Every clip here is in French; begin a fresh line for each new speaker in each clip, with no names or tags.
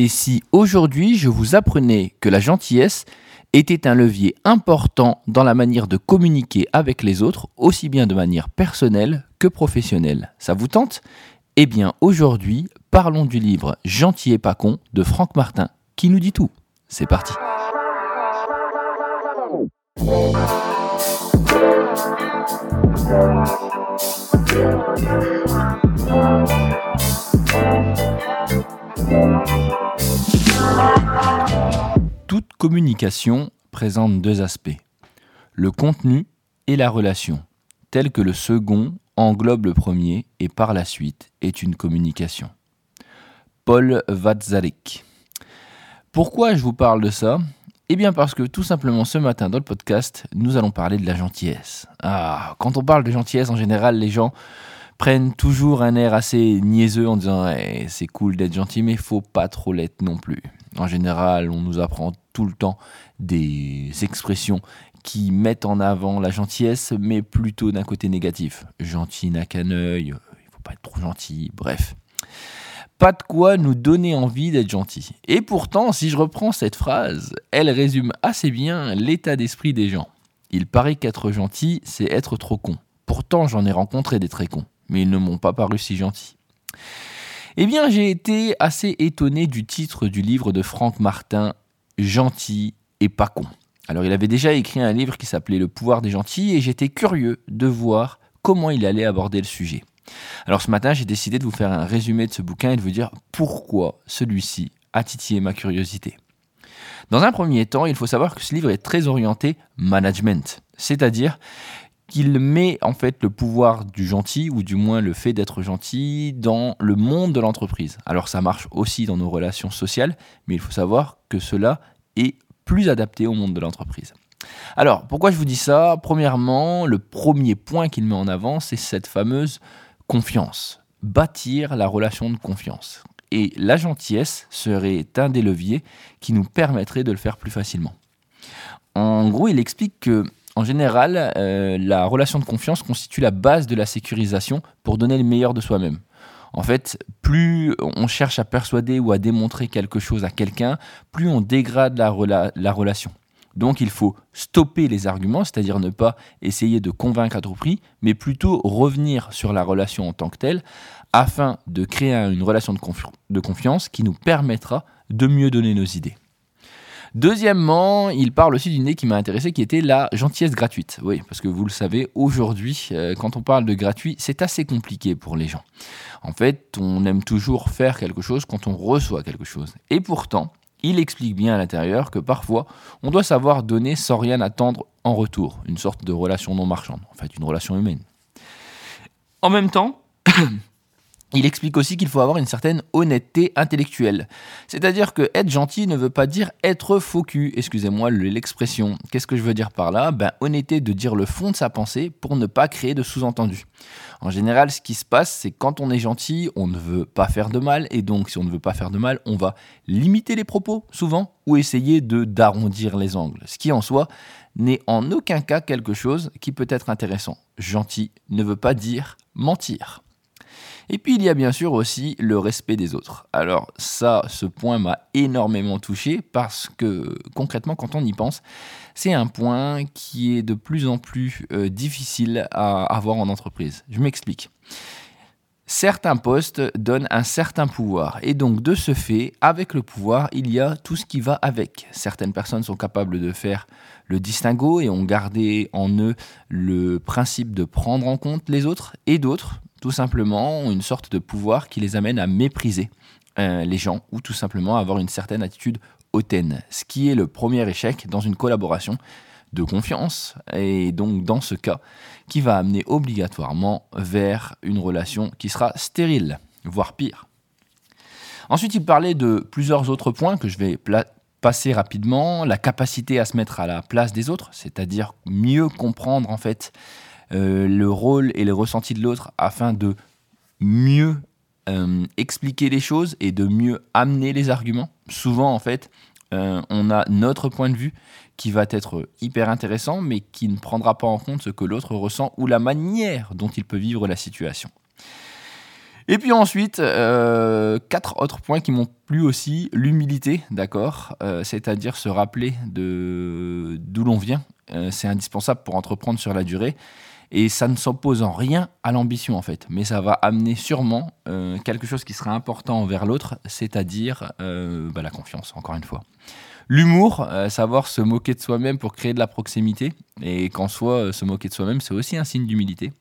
Et si aujourd'hui je vous apprenais que la gentillesse était un levier important dans la manière de communiquer avec les autres, aussi bien de manière personnelle que professionnelle. Ça vous tente? Eh bien aujourd'hui, parlons du livre Gentil et pas con de Franck Martin, qui nous dit tout. C'est parti. Toute communication présente deux aspects, le contenu et la relation, tel que le second englobe le premier et par la suite est une communication. Paul Watzlawick. Pourquoi je vous parle de ça? Eh bien parce que tout simplement ce matin dans le podcast, nous allons parler de la gentillesse. Ah, quand on parle de gentillesse en général, les gens prennent toujours un air assez niaiseux en disant eh, c'est cool d'être gentil mais faut pas trop l'être non plus. En général, on nous apprend tout le temps des expressions qui mettent en avant la gentillesse, mais plutôt d'un côté négatif. Gentil n'a qu'un œil, il faut pas être trop gentil, bref. Pas de quoi nous donner envie d'être gentil. Et pourtant, si je reprends cette phrase, elle résume assez bien l'état d'esprit des gens. Il paraît qu'être gentil, c'est être trop con. Pourtant, j'en ai rencontré des très cons, mais ils ne m'ont pas paru si gentils. Eh bien, j'ai été assez étonné du titre du livre de Franck Martin, Gentil et pas con. Alors, il avait déjà écrit un livre qui s'appelait Le pouvoir des gentils et j'étais curieux de voir comment il allait aborder le sujet. Alors, ce matin, j'ai décidé de vous faire un résumé de ce bouquin et de vous dire pourquoi celui-ci a titillé ma curiosité. Dans un premier temps, il faut savoir que ce livre est très orienté management, c'est-à-dire qu'il met en fait le pouvoir du gentil, ou du moins le fait d'être gentil, dans le monde de l'entreprise. Alors ça marche aussi dans nos relations sociales, mais il faut savoir que cela est plus adapté au monde de l'entreprise. Alors, pourquoi je vous dis ça? Premièrement, le premier point qu'il met en avant, c'est cette fameuse confiance. Bâtir la relation de confiance. Et la gentillesse serait un des leviers qui nous permettrait de le faire plus facilement. En gros, il explique que en général, euh, la relation de confiance constitue la base de la sécurisation pour donner le meilleur de soi-même. En fait, plus on cherche à persuader ou à démontrer quelque chose à quelqu'un, plus on dégrade la, relation. Donc il faut stopper les arguments, c'est-à-dire ne pas essayer de convaincre à tout prix, mais plutôt revenir sur la relation en tant que telle, afin de créer une relation de confiance qui nous permettra de mieux donner nos idées. Deuxièmement, il parle aussi d'une idée qui m'a intéressé, qui était la gentillesse gratuite. Oui, parce que vous le savez, aujourd'hui, euh, quand on parle de gratuit, c'est assez compliqué pour les gens. En fait, on aime toujours faire quelque chose quand on reçoit quelque chose. Et pourtant, il explique bien à l'intérieur que parfois, on doit savoir donner sans rien attendre en retour, une sorte de relation non marchande, en fait, une relation humaine. En même temps, il explique aussi qu'il faut avoir une certaine honnêteté intellectuelle. C'est-à-dire que être gentil ne veut pas dire être faux cul, excusez-moi l'expression. Qu'est-ce que je veux dire par là? Ben honnêteté de dire le fond de sa pensée pour ne pas créer de sous-entendus. En général, ce qui se passe, c'est quand on est gentil, on ne veut pas faire de mal, et donc si on ne veut pas faire de mal, on va limiter les propos, souvent, ou essayer de d'arrondir les angles. Ce qui en soi n'est en aucun cas quelque chose qui peut être intéressant. Gentil ne veut pas dire mentir. Et puis il y a bien sûr aussi le respect des autres. Alors ça, ce point m'a énormément touché parce que concrètement, quand on y pense, c'est un point qui est de plus en plus euh, difficile à avoir en entreprise. Je m'explique. Certains postes donnent un certain pouvoir et donc de ce fait, avec le pouvoir, il y a tout ce qui va avec. Certaines personnes sont capables de faire le distinguo et ont gardé en eux le principe de prendre en compte les autres et d'autres tout simplement une sorte de pouvoir qui les amène à mépriser euh, les gens ou tout simplement à avoir une certaine attitude hautaine, ce qui est le premier échec dans une collaboration de confiance et donc dans ce cas qui va amener obligatoirement vers une relation qui sera stérile, voire pire. Ensuite, il parlait de plusieurs autres points que je vais passer rapidement, la capacité à se mettre à la place des autres, c'est-à-dire mieux comprendre en fait le rôle et les ressentis de l'autre afin de mieux euh, expliquer les choses et de mieux amener les arguments. Souvent, en fait, euh, on a notre point de vue qui va être hyper intéressant, mais qui ne prendra pas en compte ce que l'autre ressent ou la manière dont il peut vivre la situation. Et puis ensuite, euh, quatre autres points qui m'ont plu aussi. L'humilité, d'accord euh, C'est-à-dire se rappeler d'où l'on vient. Euh, c'est indispensable pour entreprendre sur la durée. Et ça ne s'oppose en rien à l'ambition en fait, mais ça va amener sûrement quelque chose qui sera important envers l'autre, c'est-à-dire bah, la confiance, encore une fois. L'humour, savoir se moquer de soi-même pour créer de la proximité, et qu'en soi, se moquer de soi-même, c'est aussi un signe d'humilité.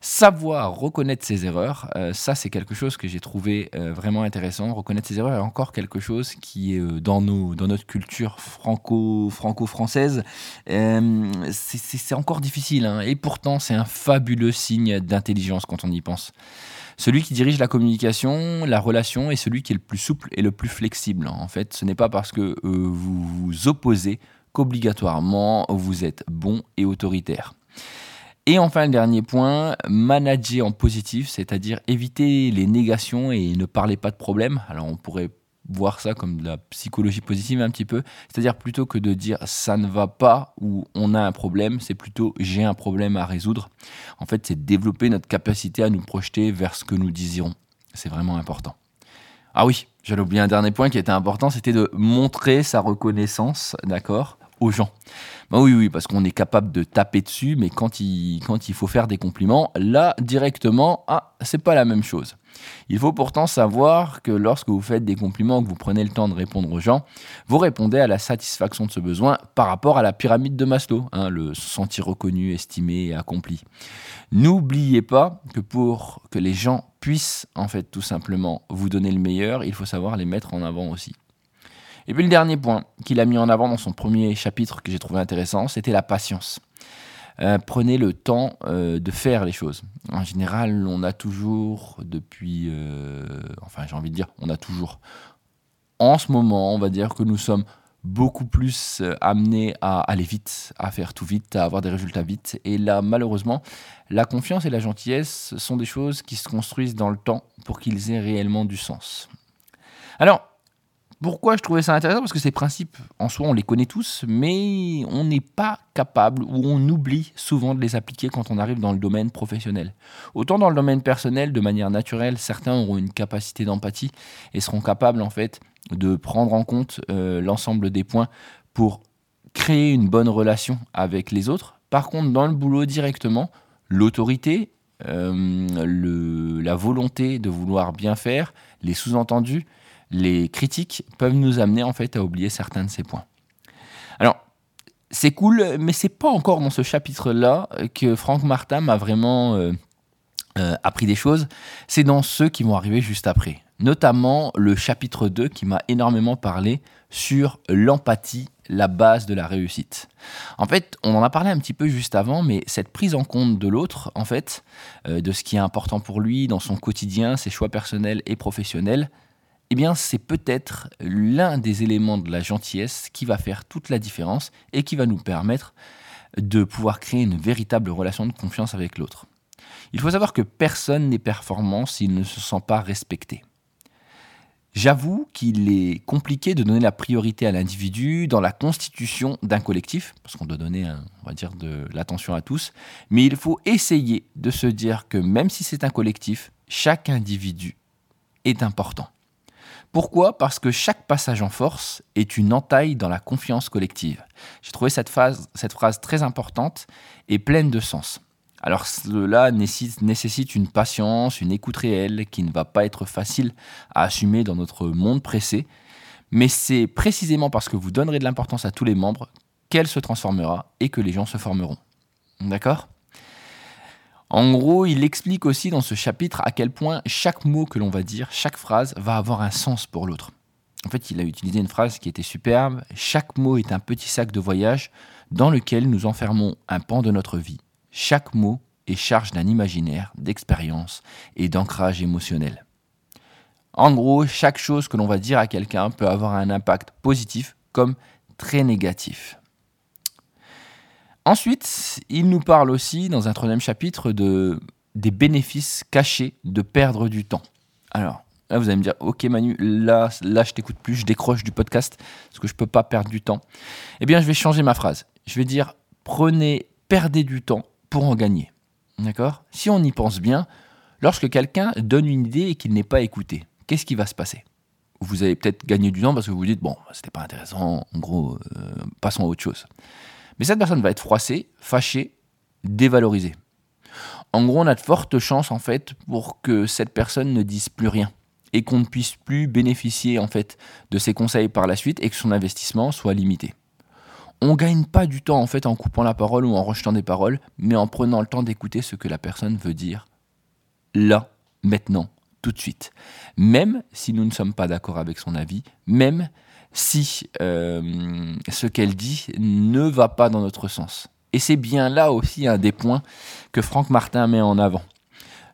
Savoir reconnaître ses erreurs, euh, ça c'est quelque chose que j'ai trouvé euh, vraiment intéressant. Reconnaître ses erreurs est encore quelque chose qui est euh, dans, nos, dans notre culture franco, franco-française, c'est encore difficile. Hein. et pourtant c'est un fabuleux signe d'intelligence quand on y pense. Celui qui dirige la communication, la relation est celui qui est le plus souple et le plus flexible. En fait, ce n'est pas parce que vous vous opposez qu'obligatoirement vous êtes bon et autoritaire. Et enfin, le dernier point, manager en positif, c'est-à-dire éviter les négations et ne parler pas de problème. Alors, on pourrait voir ça comme de la psychologie positive un petit peu. C'est-à-dire plutôt que de dire ça ne va pas ou on a un problème, c'est plutôt j'ai un problème à résoudre. En fait, c'est développer notre capacité à nous projeter vers ce que nous désirons. C'est vraiment important. Ah oui, j'allais oublier un dernier point qui était important, c'était de montrer sa reconnaissance, d'accord, aux gens. Bah oui, oui, parce qu'on est capable de taper dessus, mais quand il, quand il faut faire des compliments, là, directement, ah, c'est pas la même chose. Il faut pourtant savoir que lorsque vous faites des compliments, que vous prenez le temps de répondre aux gens, vous répondez à la satisfaction de ce besoin par rapport à la pyramide de Maslow, hein, le sentir reconnu, estimé et accompli. N'oubliez pas que pour que les gens puissent, en fait, tout simplement vous donner le meilleur, il faut savoir les mettre en avant aussi. Et puis le dernier point qu'il a mis en avant dans son premier chapitre que j'ai trouvé intéressant, c'était la patience. Euh, prenez le temps euh, de faire les choses. En général, on a toujours, depuis, euh, enfin j'ai envie de dire, on a toujours, en ce moment, on va dire que nous sommes beaucoup plus amenés à aller vite, à faire tout vite, à avoir des résultats vite. Et là, malheureusement, la confiance et la gentillesse sont des choses qui se construisent dans le temps pour qu'ils aient réellement du sens. Alors, pourquoi je trouvais ça intéressant Parce que ces principes, en soi, on les connaît tous, mais on n'est pas capable ou on oublie souvent de les appliquer quand on arrive dans le domaine professionnel. Autant dans le domaine personnel, de manière naturelle, certains auront une capacité d'empathie et seront capables, en fait, de prendre en compte euh, l'ensemble des points pour créer une bonne relation avec les autres. Par contre, dans le boulot directement, l'autorité, euh, la volonté de vouloir bien faire, les sous-entendus, les critiques peuvent nous amener en fait à oublier certains de ces points. Alors, c'est cool, mais c'est pas encore dans ce chapitre-là que Franck Martin m'a vraiment euh, euh, appris des choses. C'est dans ceux qui vont arriver juste après. Notamment le chapitre 2 qui m'a énormément parlé sur l'empathie, la base de la réussite. En fait, on en a parlé un petit peu juste avant, mais cette prise en compte de l'autre, en fait, euh, de ce qui est important pour lui dans son quotidien, ses choix personnels et professionnels, eh bien c'est peut-être l'un des éléments de la gentillesse qui va faire toute la différence et qui va nous permettre de pouvoir créer une véritable relation de confiance avec l'autre. Il faut savoir que personne n'est performant s'il ne se sent pas respecté. J'avoue qu'il est compliqué de donner la priorité à l'individu dans la constitution d'un collectif, parce qu'on doit donner, on va dire, de l'attention à tous, mais il faut essayer de se dire que même si c'est un collectif, chaque individu est important. Pourquoi? Parce que chaque passage en force est une entaille dans la confiance collective. J'ai trouvé cette, phrase très importante et pleine de sens. Alors cela nécessite une patience, une écoute réelle qui ne va pas être facile à assumer dans notre monde pressé, mais c'est précisément parce que vous donnerez de l'importance à tous les membres qu'elle se transformera et que les gens se formeront. D'accord? En gros, il explique aussi dans ce chapitre à quel point chaque mot que l'on va dire, chaque phrase va avoir un sens pour l'autre. En fait, il a utilisé une phrase qui était superbe. Chaque mot est un petit sac de voyage dans lequel nous enfermons un pan de notre vie. Chaque mot est charge d'un imaginaire, d'expérience et d'ancrage émotionnel. En gros, chaque chose que l'on va dire à quelqu'un peut avoir un impact positif comme très négatif. Ensuite, il nous parle aussi, dans un troisième chapitre, de, des bénéfices cachés de perdre du temps. Alors, là, vous allez me dire, ok Manu, là, là je t'écoute plus, je décroche du podcast, parce que je ne peux pas perdre du temps. Eh bien, je vais changer ma phrase. Je vais dire, prenez, perdez du temps pour en gagner. D'accord? Si on y pense bien, Lorsque quelqu'un donne une idée et qu'il n'est pas écouté, qu'est-ce qui va se passer? Vous allez peut-être gagner du temps parce que vous vous dites, bon, c'était pas intéressant, en gros, euh, passons à autre chose. Mais cette personne va être froissée, fâchée, dévalorisée. En gros, on a de fortes chances, en fait, pour que cette personne ne dise plus rien et qu'on ne puisse plus bénéficier, en fait, de ses conseils par la suite et que son investissement soit limité. On gagne pas du temps, en fait, en coupant la parole ou en rejetant des paroles, mais en prenant le temps d'écouter ce que la personne veut dire là, maintenant, tout de suite. Même si nous ne sommes pas d'accord avec son avis, même si euh, ce qu'elle dit ne va pas dans notre sens. Et c'est bien là aussi un des points que Franck Martin met en avant.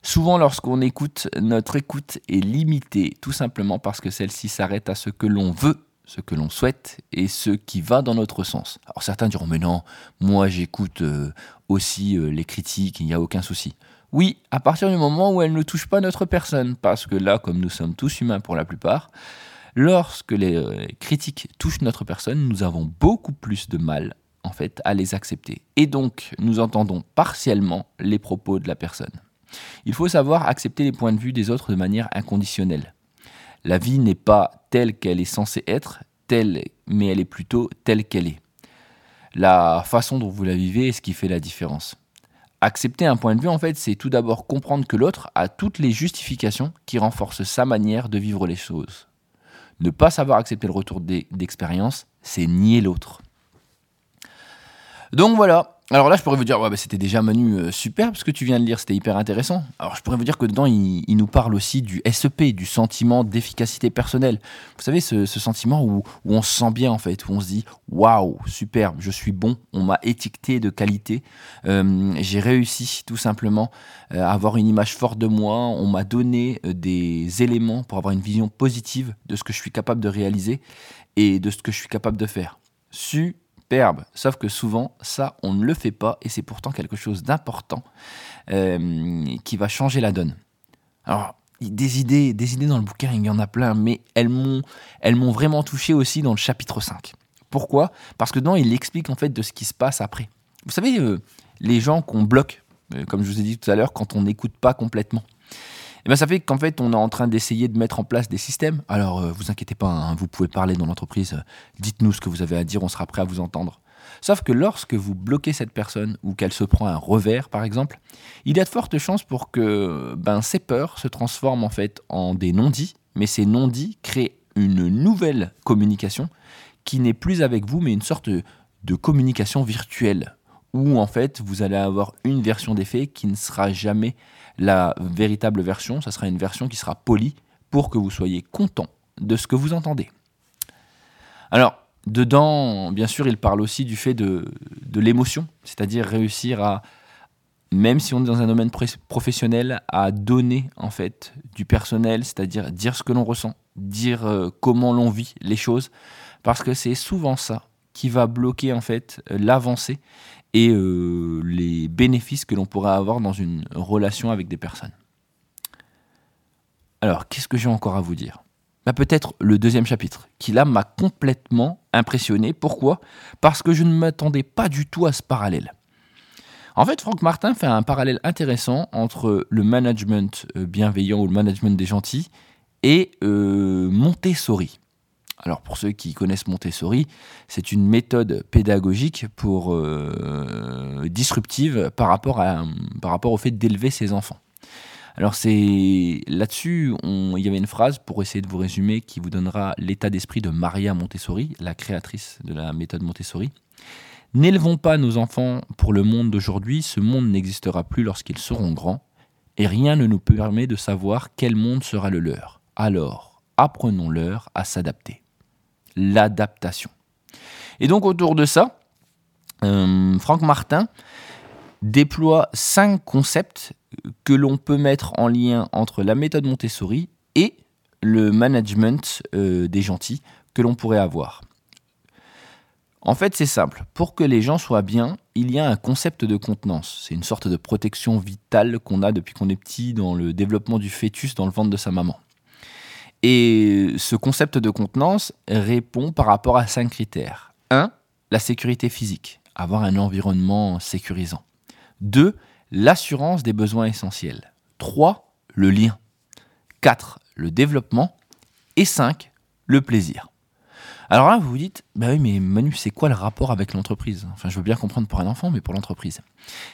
Souvent lorsqu'on écoute, notre écoute est limitée tout simplement parce que celle-ci s'arrête à ce que l'on veut, ce que l'on souhaite et ce qui va dans notre sens. Alors certains diront mais non, moi j'écoute euh, aussi euh, les critiques, il n'y a aucun souci. Oui, à partir du moment où elles ne touchent pas notre personne, parce que là, comme nous sommes tous humains pour la plupart, lorsque les euh, critiques touchent notre personne, nous avons beaucoup plus de mal à les accepter. Et donc, nous entendons partiellement les propos de la personne. Il faut savoir accepter les points de vue des autres de manière inconditionnelle. La vie n'est pas telle qu'elle est censée être, telle, mais elle est plutôt telle qu'elle est. La façon dont vous la vivez est ce qui fait la différence. Accepter un point de vue, en fait, c'est tout d'abord comprendre que l'autre a toutes les justifications qui renforcent sa manière de vivre les choses. Ne pas savoir accepter le retour d'expérience, c'est nier l'autre. Donc voilà, alors là, je pourrais vous dire, ouais, bah, c'était déjà Manu euh, super, ce que tu viens de lire, c'était hyper intéressant. Alors je pourrais vous dire que dedans, il, nous parle aussi du SEP, du sentiment d'efficacité personnelle. Vous savez, ce, sentiment où, on se sent bien en fait, où on se dit, waouh, superbe, je suis bon, on m'a étiqueté de qualité, euh, j'ai réussi tout simplement euh, à avoir une image forte de moi, on m'a donné des éléments pour avoir une vision positive de ce que je suis capable de réaliser et de ce que je suis capable de faire. Sauf que souvent, ça, on ne le fait pas et c'est pourtant quelque chose d'important euh, qui va changer la donne. Alors, des idées, des idées dans le bouquin, il y en a plein, mais elles m'ont, elles m'ont vraiment touché aussi dans le chapitre 5. Pourquoi? Parce que dedans, il explique en fait de ce qui se passe après. Vous savez, euh, les gens qu'on bloque, euh, comme je vous ai dit tout à l'heure, quand on n'écoute pas complètement. Et eh bien ça fait qu'en fait, on est en train d'essayer de mettre en place des systèmes. Alors, euh, vous inquiétez pas, hein, vous pouvez parler dans l'entreprise, euh, dites-nous ce que vous avez à dire, on sera prêt à vous entendre. Sauf que lorsque vous bloquez cette personne ou qu'elle se prend un revers, par exemple, il y a de fortes chances pour que ben, ces peurs se transforment en fait en des non-dits, mais ces non-dits créent une nouvelle communication qui n'est plus avec vous, mais une sorte de communication virtuelle, où en fait vous allez avoir une version des faits qui ne sera jamais la véritable version, ça sera une version qui sera polie pour que vous soyez content de ce que vous entendez. Alors, dedans, bien sûr, il parle aussi du fait de, de l'émotion, c'est-à-dire réussir à, même si on est dans un domaine professionnel, à donner en fait du personnel, c'est-à-dire dire ce que l'on ressent, dire euh, comment l'on vit les choses, parce que c'est souvent ça qui va bloquer en fait l'avancée et euh, les bénéfices que l'on pourrait avoir dans une relation avec des personnes. Alors, qu'est-ce que j'ai encore à vous dire? Bah, Peut-être le deuxième chapitre, qui là m'a complètement impressionné. Pourquoi? Parce que je ne m'attendais pas du tout à ce parallèle. En fait, Franck Martin fait un parallèle intéressant entre le management euh, bienveillant ou le management des gentils et euh, Montessori. Alors pour ceux qui connaissent Montessori, c'est une méthode pédagogique pour euh, disruptive par rapport, par rapport au fait d'élever ses enfants. Alors c'est là-dessus, il y avait une phrase pour essayer de vous résumer qui vous donnera l'état d'esprit de Maria Montessori, la créatrice de la méthode Montessori. N'élevons pas nos enfants pour le monde d'aujourd'hui, ce monde n'existera plus lorsqu'ils seront grands, et rien ne nous permet de savoir quel monde sera le leur. Alors, apprenons-leur à s'adapter l'adaptation. Et donc autour de ça, euh, Franck Martin déploie cinq concepts que l'on peut mettre en lien entre la méthode Montessori et le management euh, des gentils que l'on pourrait avoir. En fait, c'est simple. Pour que les gens soient bien, il y a un concept de contenance. C'est une sorte de protection vitale qu'on a depuis qu'on est petit dans le développement du fœtus dans le ventre de sa maman. Et ce concept de contenance répond par rapport à cinq critères. 1. La sécurité physique, avoir un environnement sécurisant. 2. L'assurance des besoins essentiels. 3. le lien. 4. Le développement. Et 5. Le plaisir. Alors là, vous vous dites, bah oui, mais Manu, c'est quoi le rapport avec l'entreprise? Enfin, je veux bien comprendre pour un enfant, mais pour l'entreprise.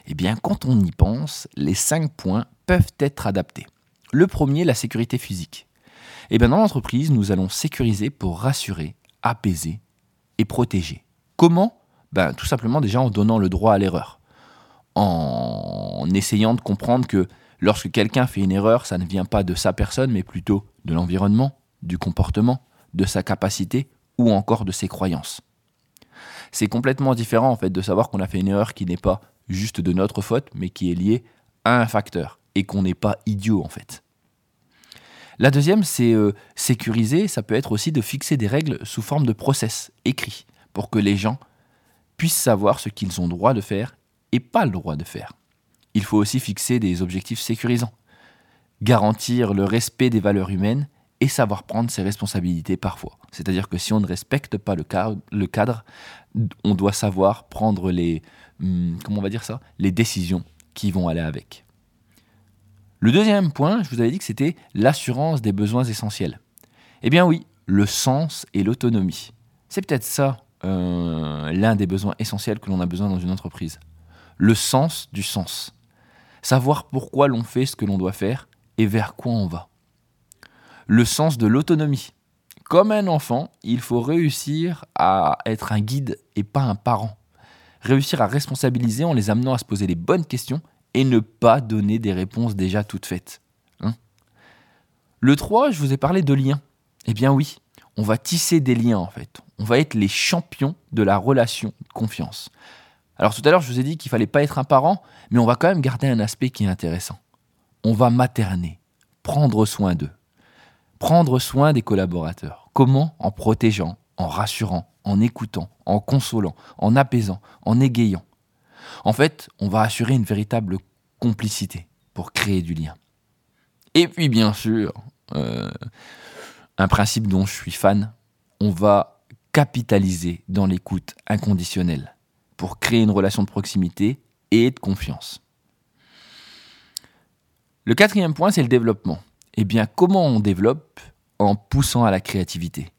Eh bien, quand on y pense, les 5 points peuvent être adaptés. Le premier, la sécurité physique. Eh bien, dans l'entreprise, nous allons sécuriser pour rassurer, apaiser et protéger. Comment? Ben, Tout simplement déjà en donnant le droit à l'erreur. En essayant de comprendre que lorsque quelqu'un fait une erreur, ça ne vient pas de sa personne, mais plutôt de l'environnement, du comportement, de sa capacité ou encore de ses croyances. C'est complètement différent en fait de savoir qu'on a fait une erreur qui n'est pas juste de notre faute, mais qui est liée à un facteur et qu'on n'est pas idiot en fait. La deuxième, c'est euh, sécuriser, ça peut être aussi de fixer des règles sous forme de process écrit pour que les gens puissent savoir ce qu'ils ont droit de faire et pas le droit de faire. Il faut aussi fixer des objectifs sécurisants, garantir le respect des valeurs humaines et savoir prendre ses responsabilités parfois. C'est-à-dire que si on ne respecte pas le cadre, on doit savoir prendre les, hmm, comment on va dire ça, les décisions qui vont aller avec. Le deuxième point, je vous avais dit que c'était l'assurance des besoins essentiels. Eh bien oui, le sens et l'autonomie. C'est peut-être ça euh, l'un des besoins essentiels que l'on a besoin dans une entreprise. Le sens du sens. Savoir pourquoi l'on fait ce que l'on doit faire et vers quoi on va le sens de l'autonomie. Comme un enfant, il faut réussir à être un guide et pas un parent. Réussir à responsabiliser en les amenant à se poser les bonnes questions et ne pas donner des réponses déjà toutes faites. Hein le 3, je vous ai parlé de liens. Eh bien oui, on va tisser des liens en fait. On va être les champions de la relation de confiance. Alors tout à l'heure, je vous ai dit qu'il fallait pas être un parent, mais on va quand même garder un aspect qui est intéressant. On va materner, prendre soin d'eux prendre soin des collaborateurs. Comment? En protégeant, en rassurant, en écoutant, en consolant, en apaisant, en égayant. En fait, on va assurer une véritable complicité pour créer du lien. Et puis bien sûr, euh, un principe dont je suis fan, on va capitaliser dans l'écoute inconditionnelle pour créer une relation de proximité et de confiance. Le quatrième point, c'est le développement. Eh bien, comment on développe En poussant à la créativité?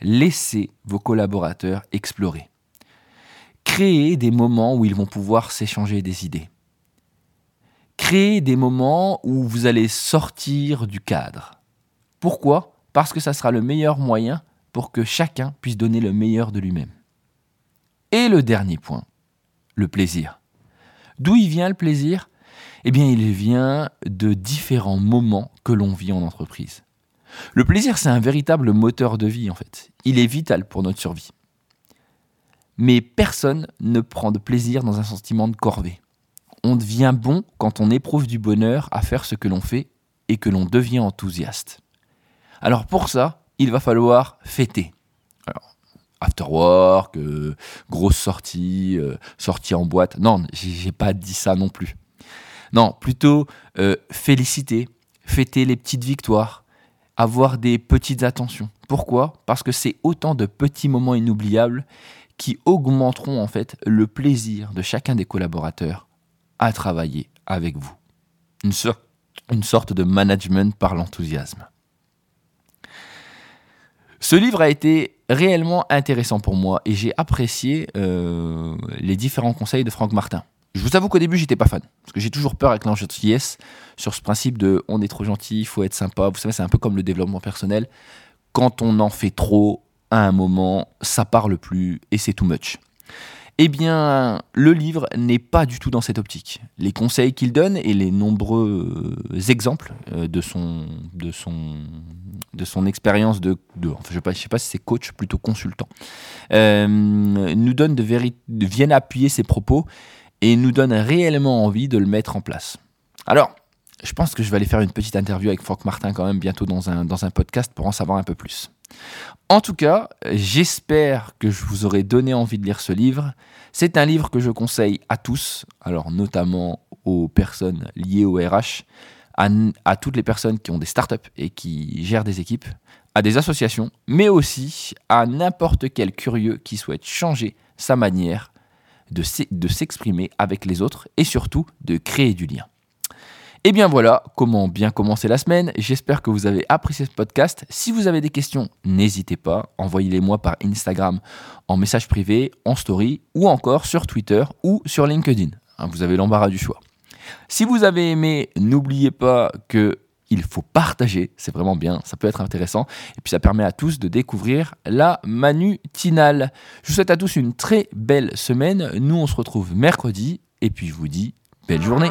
Laissez vos collaborateurs explorer. Créez des moments où ils vont pouvoir s'échanger des idées. Créez des moments où vous allez sortir du cadre. Pourquoi? Parce que ça sera le meilleur moyen pour que chacun puisse donner le meilleur de lui-même. Et le dernier point, le plaisir. D'où il vient le plaisir? Eh bien, il vient de différents moments que l'on vit en entreprise. Le plaisir, c'est un véritable moteur de vie, en fait. Il est vital pour notre survie. Mais personne ne prend de plaisir dans un sentiment de corvée. On devient bon quand on éprouve du bonheur à faire ce que l'on fait et que l'on devient enthousiaste. Alors pour ça, il va falloir fêter. Alors, after work, euh, grosse sortie, euh, sortie en boîte. Non, j'ai pas dit ça non plus. Non, plutôt euh, féliciter, fêter les petites victoires, avoir des petites attentions. Pourquoi? Parce que c'est autant de petits moments inoubliables qui augmenteront en fait le plaisir de chacun des collaborateurs à travailler avec vous. Une, sorte de management par l'enthousiasme. Ce livre a été réellement intéressant pour moi et j'ai apprécié euh, les différents conseils de Franck Martin. Je vous avoue qu'au début, j'étais pas fan. Parce que j'ai toujours peur avec l'engentillesse sur ce principe de on est trop gentil, il faut être sympa. Vous savez, c'est un peu comme le développement personnel. Quand on en fait trop, à un moment, ça parle plus et c'est too much. Eh bien, le livre n'est pas du tout dans cette optique. Les conseils qu'il donne et les nombreux exemples euh, de son, de son, de son expérience de, enfin, je ne sais, pas si c'est coach, plutôt consultant, euh, nous donnent de, viennent appuyer ses propos et nous donne réellement envie de le mettre en place. Alors, je pense que je vais aller faire une petite interview avec Franck Martin quand même bientôt dans un, dans un podcast pour en savoir un peu plus. En tout cas, j'espère que je vous aurai donné envie de lire ce livre. C'est un livre que je conseille à tous, alors notamment aux personnes liées au RH, à, toutes les personnes qui ont des startups et qui gèrent des équipes, à des associations, mais aussi à n'importe quel curieux qui souhaite changer sa manière de s'exprimer avec les autres et surtout de créer du lien. Et bien voilà comment bien commencer la semaine. J'espère que vous avez apprécié ce podcast. Si vous avez des questions, n'hésitez pas, envoyez-les moi par Instagram en message privé, en story ou encore sur Twitter ou sur LinkedIn. Hein, vous avez l'embarras du choix. Si vous avez aimé, n'oubliez pas que il faut partager, c'est vraiment bien, ça peut être intéressant, et puis ça permet à tous de découvrir la manutinale. Je vous souhaite à tous une très belle semaine, nous on se retrouve mercredi, et puis je vous dis belle journée.